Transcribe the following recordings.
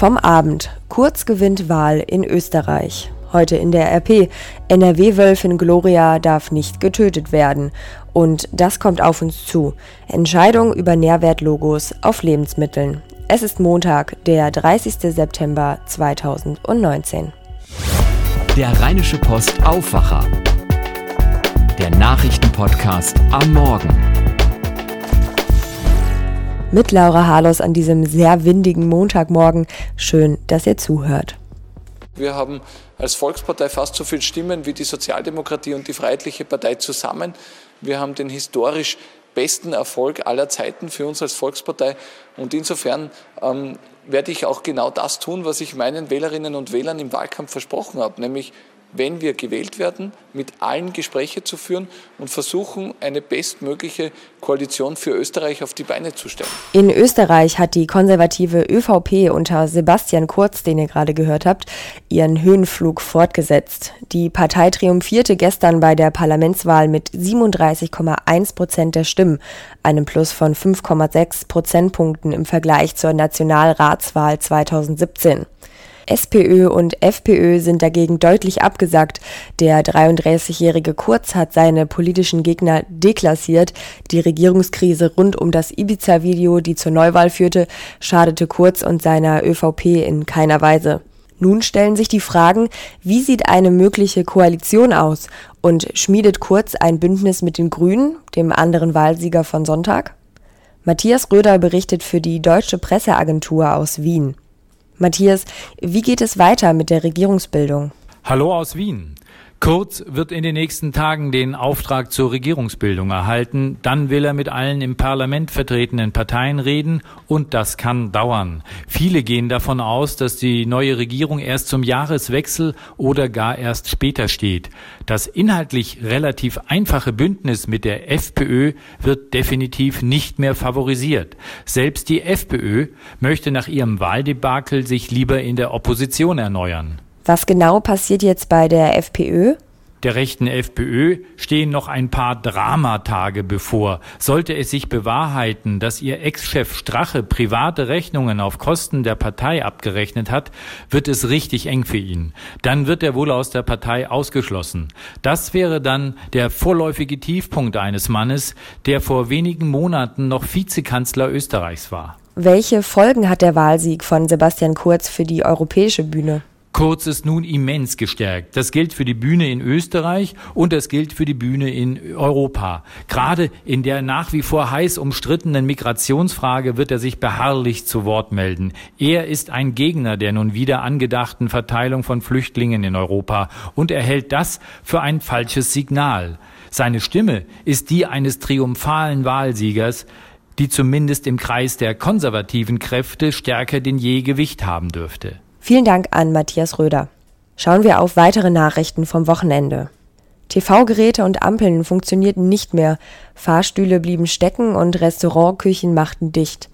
Vom Abend. Kurz gewinnt Wahl in Österreich. Heute in der RP. NRW-Wölfin Gloria darf nicht getötet werden. Und das kommt auf uns zu. Entscheidung über Nährwertlogos auf Lebensmitteln. Es ist Montag, der 30. September 2019. Der Rheinische Post Aufwacher. Der Nachrichtenpodcast am Morgen mit Laura Harlos an diesem sehr windigen Montagmorgen. Schön, dass ihr zuhört. Wir haben als Volkspartei fast so viele Stimmen wie die Sozialdemokratie und die Freiheitliche Partei zusammen. Wir haben den historisch besten Erfolg aller Zeiten für uns als Volkspartei. Und insofern ähm, werde ich auch genau das tun, was ich meinen Wählerinnen und Wählern im Wahlkampf versprochen habe, nämlich wenn wir gewählt werden, mit allen Gespräche zu führen und versuchen, eine bestmögliche Koalition für Österreich auf die Beine zu stellen. In Österreich hat die konservative ÖVP unter Sebastian Kurz, den ihr gerade gehört habt, ihren Höhenflug fortgesetzt. Die Partei triumphierte gestern bei der Parlamentswahl mit 37,1 Prozent der Stimmen, einem Plus von 5,6 Prozentpunkten im Vergleich zur Nationalratswahl 2017. SPÖ und FPÖ sind dagegen deutlich abgesagt. Der 33-jährige Kurz hat seine politischen Gegner deklassiert. Die Regierungskrise rund um das Ibiza-Video, die zur Neuwahl führte, schadete Kurz und seiner ÖVP in keiner Weise. Nun stellen sich die Fragen, wie sieht eine mögliche Koalition aus und schmiedet Kurz ein Bündnis mit den Grünen, dem anderen Wahlsieger von Sonntag? Matthias Röder berichtet für die Deutsche Presseagentur aus Wien. Matthias, wie geht es weiter mit der Regierungsbildung? Hallo aus Wien. Kurz wird in den nächsten Tagen den Auftrag zur Regierungsbildung erhalten. Dann will er mit allen im Parlament vertretenen Parteien reden und das kann dauern. Viele gehen davon aus, dass die neue Regierung erst zum Jahreswechsel oder gar erst später steht. Das inhaltlich relativ einfache Bündnis mit der FPÖ wird definitiv nicht mehr favorisiert. Selbst die FPÖ möchte nach ihrem Wahldebakel sich lieber in der Opposition erneuern. Was genau passiert jetzt bei der FPÖ? Der rechten FPÖ stehen noch ein paar Dramatage bevor. Sollte es sich bewahrheiten, dass ihr Ex-Chef Strache private Rechnungen auf Kosten der Partei abgerechnet hat, wird es richtig eng für ihn. Dann wird er wohl aus der Partei ausgeschlossen. Das wäre dann der vorläufige Tiefpunkt eines Mannes, der vor wenigen Monaten noch Vizekanzler Österreichs war. Welche Folgen hat der Wahlsieg von Sebastian Kurz für die europäische Bühne? Kurz ist nun immens gestärkt. Das gilt für die Bühne in Österreich und das gilt für die Bühne in Europa. Gerade in der nach wie vor heiß umstrittenen Migrationsfrage wird er sich beharrlich zu Wort melden. Er ist ein Gegner der nun wieder angedachten Verteilung von Flüchtlingen in Europa und er hält das für ein falsches Signal. Seine Stimme ist die eines triumphalen Wahlsiegers, die zumindest im Kreis der konservativen Kräfte stärker denn je Gewicht haben dürfte. Vielen Dank an Matthias Röder. Schauen wir auf weitere Nachrichten vom Wochenende. TV-Geräte und Ampeln funktionierten nicht mehr, Fahrstühle blieben stecken und Restaurantküchen machten dicht.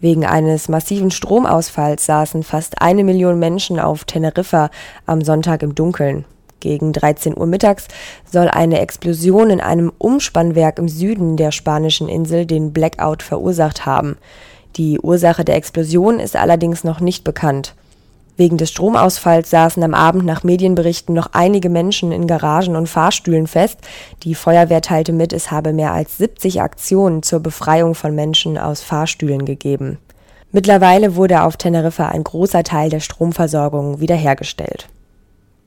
Wegen eines massiven Stromausfalls saßen fast eine Million Menschen auf Teneriffa am Sonntag im Dunkeln. Gegen 13 Uhr mittags soll eine Explosion in einem Umspannwerk im Süden der spanischen Insel den Blackout verursacht haben. Die Ursache der Explosion ist allerdings noch nicht bekannt. Wegen des Stromausfalls saßen am Abend nach Medienberichten noch einige Menschen in Garagen und Fahrstühlen fest. Die Feuerwehr teilte mit, es habe mehr als 70 Aktionen zur Befreiung von Menschen aus Fahrstühlen gegeben. Mittlerweile wurde auf Teneriffa ein großer Teil der Stromversorgung wiederhergestellt.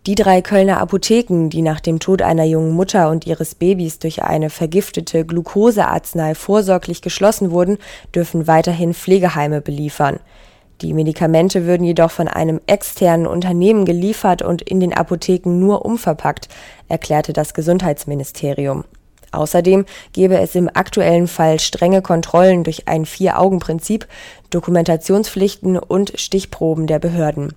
Die drei Kölner Apotheken, die nach dem Tod einer jungen Mutter und ihres Babys durch eine vergiftete Glukosearznei vorsorglich geschlossen wurden, dürfen weiterhin Pflegeheime beliefern. Die Medikamente würden jedoch von einem externen Unternehmen geliefert und in den Apotheken nur umverpackt, erklärte das Gesundheitsministerium. Außerdem gebe es im aktuellen Fall strenge Kontrollen durch ein Vier-Augen-Prinzip, Dokumentationspflichten und Stichproben der Behörden.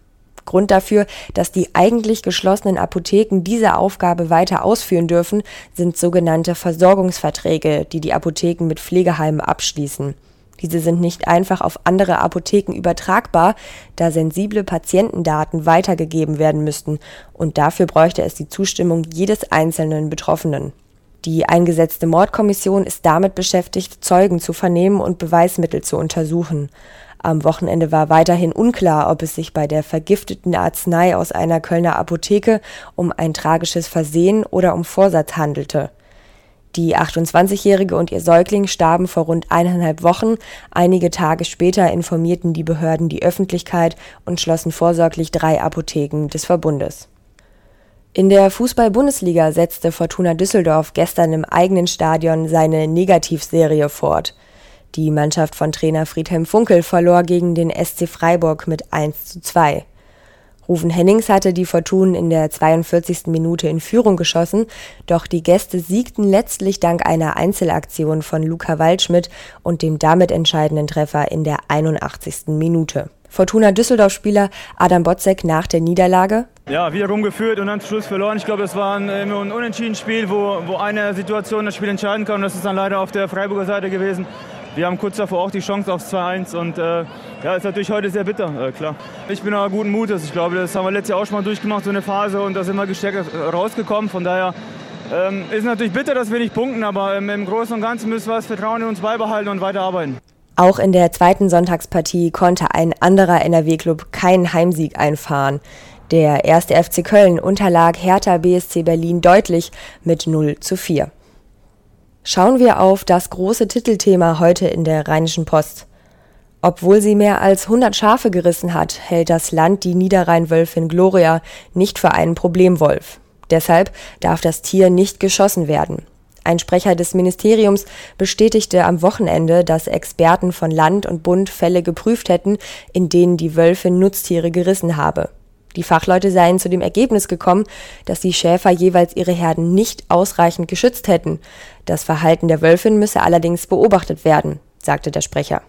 Grund dafür, dass die eigentlich geschlossenen Apotheken diese Aufgabe weiter ausführen dürfen, sind sogenannte Versorgungsverträge, die die Apotheken mit Pflegeheimen abschließen. Diese sind nicht einfach auf andere Apotheken übertragbar, da sensible Patientendaten weitergegeben werden müssten, und dafür bräuchte es die Zustimmung jedes einzelnen Betroffenen. Die eingesetzte Mordkommission ist damit beschäftigt, Zeugen zu vernehmen und Beweismittel zu untersuchen. Am Wochenende war weiterhin unklar, ob es sich bei der vergifteten Arznei aus einer Kölner Apotheke um ein tragisches Versehen oder um Vorsatz handelte. Die 28-Jährige und ihr Säugling starben vor rund eineinhalb Wochen. Einige Tage später informierten die Behörden die Öffentlichkeit und schlossen vorsorglich drei Apotheken des Verbundes. In der Fußball-Bundesliga setzte Fortuna Düsseldorf gestern im eigenen Stadion seine Negativserie fort. Die Mannschaft von Trainer Friedhelm Funkel verlor gegen den SC Freiburg mit 1 zu 2. Rufen Hennings hatte die Fortun in der 42. Minute in Führung geschossen, doch die Gäste siegten letztlich dank einer Einzelaktion von Luca Waldschmidt und dem damit entscheidenden Treffer in der 81. Minute. Fortuna Düsseldorf-Spieler Adam Botzek nach der Niederlage. Ja, wieder rumgeführt und dann zum Schluss verloren. Ich glaube, es war ein, ein unentschieden Spiel, wo, wo eine Situation das Spiel entscheiden kann. Und das ist dann leider auf der Freiburger Seite gewesen. Wir haben kurz davor auch die Chance aufs 2-1 und äh, ja, ist natürlich heute sehr bitter, äh, klar. Ich bin aber guten Mutes. Ich glaube, das haben wir letztes Jahr auch schon mal durchgemacht, so eine Phase und da sind wir gestärkt rausgekommen. Von daher ähm, ist natürlich bitter, dass wir nicht punkten, aber ähm, im Großen und Ganzen müssen wir das Vertrauen in uns beibehalten und weiterarbeiten. Auch in der zweiten Sonntagspartie konnte ein anderer NRW-Club keinen Heimsieg einfahren. Der erste FC Köln unterlag Hertha BSC Berlin deutlich mit 0 zu 4. Schauen wir auf das große Titelthema heute in der Rheinischen Post. Obwohl sie mehr als 100 Schafe gerissen hat, hält das Land die Niederrheinwölfin Gloria nicht für einen Problemwolf. Deshalb darf das Tier nicht geschossen werden. Ein Sprecher des Ministeriums bestätigte am Wochenende, dass Experten von Land und Bund Fälle geprüft hätten, in denen die Wölfin Nutztiere gerissen habe. Die Fachleute seien zu dem Ergebnis gekommen, dass die Schäfer jeweils ihre Herden nicht ausreichend geschützt hätten. Das Verhalten der Wölfin müsse allerdings beobachtet werden, sagte der Sprecher.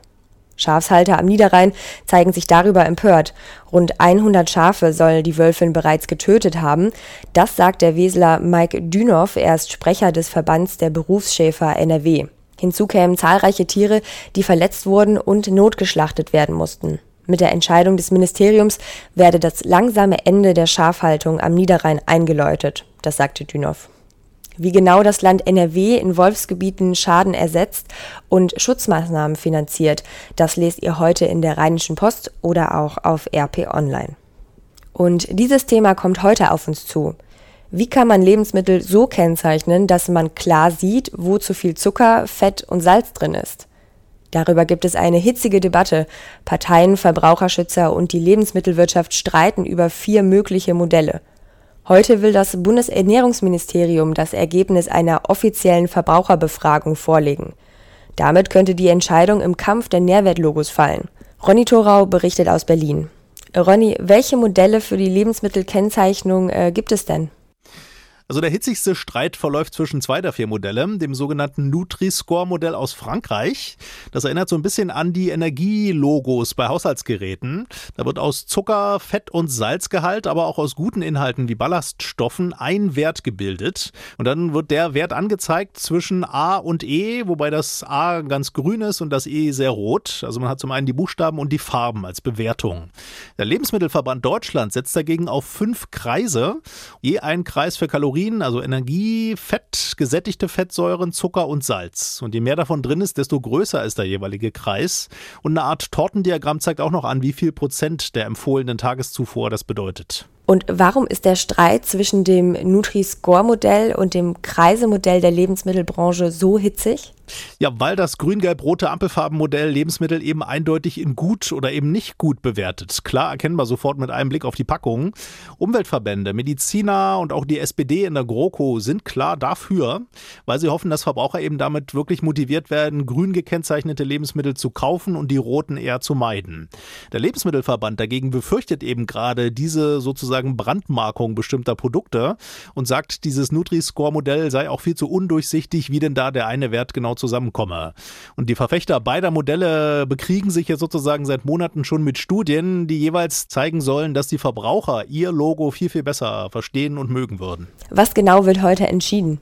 Schafshalter am Niederrhein zeigen sich darüber empört. Rund 100 Schafe soll die Wölfin bereits getötet haben. Das sagt der Weseler Mike Dünhoff, er ist Sprecher des Verbands der Berufsschäfer NRW. Hinzu kämen zahlreiche Tiere, die verletzt wurden und notgeschlachtet werden mussten. Mit der Entscheidung des Ministeriums werde das langsame Ende der Schafhaltung am Niederrhein eingeläutet, das sagte Dünhoff. Wie genau das Land NRW in Wolfsgebieten Schaden ersetzt und Schutzmaßnahmen finanziert, das lest ihr heute in der Rheinischen Post oder auch auf RP Online. Und dieses Thema kommt heute auf uns zu. Wie kann man Lebensmittel so kennzeichnen, dass man klar sieht, wo zu viel Zucker, Fett und Salz drin ist? Darüber gibt es eine hitzige Debatte. Parteien, Verbraucherschützer und die Lebensmittelwirtschaft streiten über vier mögliche Modelle. Heute will das Bundesernährungsministerium das Ergebnis einer offiziellen Verbraucherbefragung vorlegen. Damit könnte die Entscheidung im Kampf der Nährwertlogos fallen. Ronny Thorau berichtet aus Berlin. Ronny, welche Modelle für die Lebensmittelkennzeichnung äh, gibt es denn? Also der hitzigste Streit verläuft zwischen zwei der vier Modelle, dem sogenannten Nutri-Score-Modell aus Frankreich. Das erinnert so ein bisschen an die Energielogos bei Haushaltsgeräten. Da wird aus Zucker, Fett und Salzgehalt, aber auch aus guten Inhalten wie Ballaststoffen ein Wert gebildet. Und dann wird der Wert angezeigt zwischen A und E, wobei das A ganz grün ist und das E sehr rot. Also man hat zum einen die Buchstaben und die Farben als Bewertung. Der Lebensmittelverband Deutschland setzt dagegen auf fünf Kreise, je ein Kreis für Kalorien Kalorien, also Energie, Fett, gesättigte Fettsäuren, Zucker und Salz. Und je mehr davon drin ist, desto größer ist der jeweilige Kreis. Und eine Art Tortendiagramm zeigt auch noch an, wie viel Prozent der empfohlenen Tageszufuhr das bedeutet. Und warum ist der Streit zwischen dem Nutri-Score-Modell und dem Kreisemodell der Lebensmittelbranche so hitzig? Ja, weil das grün-gelb-rote Ampelfarbenmodell Lebensmittel eben eindeutig in gut oder eben nicht gut bewertet. Klar erkennbar sofort mit einem Blick auf die Packung. Umweltverbände, Mediziner und auch die SPD in der GroKo sind klar dafür, weil sie hoffen, dass Verbraucher eben damit wirklich motiviert werden, grün gekennzeichnete Lebensmittel zu kaufen und die roten eher zu meiden. Der Lebensmittelverband dagegen befürchtet eben gerade diese sozusagen Brandmarkung bestimmter Produkte und sagt, dieses Nutri-Score-Modell sei auch viel zu undurchsichtig, wie denn da der eine Wert genau zusammenkomme. Und die Verfechter beider Modelle bekriegen sich jetzt sozusagen seit Monaten schon mit Studien, die jeweils zeigen sollen, dass die Verbraucher ihr Logo viel, viel besser verstehen und mögen würden. Was genau wird heute entschieden?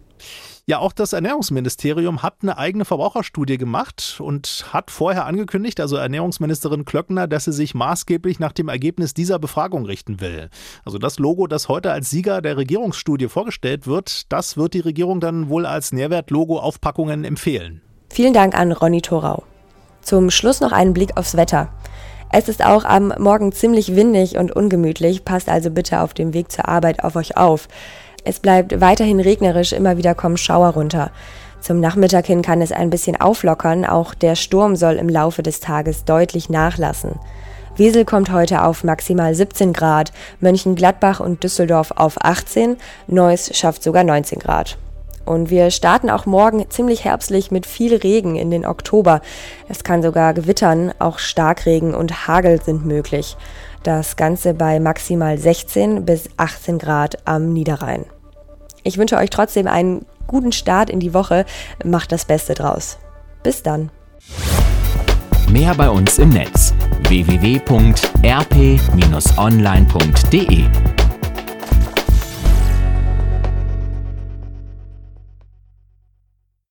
Ja, auch das Ernährungsministerium hat eine eigene Verbraucherstudie gemacht und hat vorher angekündigt, also Ernährungsministerin Klöckner, dass sie sich maßgeblich nach dem Ergebnis dieser Befragung richten will. Also das Logo, das heute als Sieger der Regierungsstudie vorgestellt wird, das wird die Regierung dann wohl als Nährwertlogo auf Packungen empfehlen. Vielen Dank an Ronny Thorau. Zum Schluss noch einen Blick aufs Wetter. Es ist auch am Morgen ziemlich windig und ungemütlich, passt also bitte auf dem Weg zur Arbeit auf euch auf. Es bleibt weiterhin regnerisch, immer wieder kommen Schauer runter. Zum Nachmittag hin kann es ein bisschen auflockern, auch der Sturm soll im Laufe des Tages deutlich nachlassen. Wesel kommt heute auf maximal 17 Grad, Mönchengladbach und Düsseldorf auf 18, Neuss schafft sogar 19 Grad. Und wir starten auch morgen ziemlich herbstlich mit viel Regen in den Oktober. Es kann sogar gewittern, auch Starkregen und Hagel sind möglich. Das Ganze bei maximal 16 bis 18 Grad am Niederrhein. Ich wünsche euch trotzdem einen guten Start in die Woche. Macht das Beste draus. Bis dann. Mehr bei uns im Netz www.rp-online.de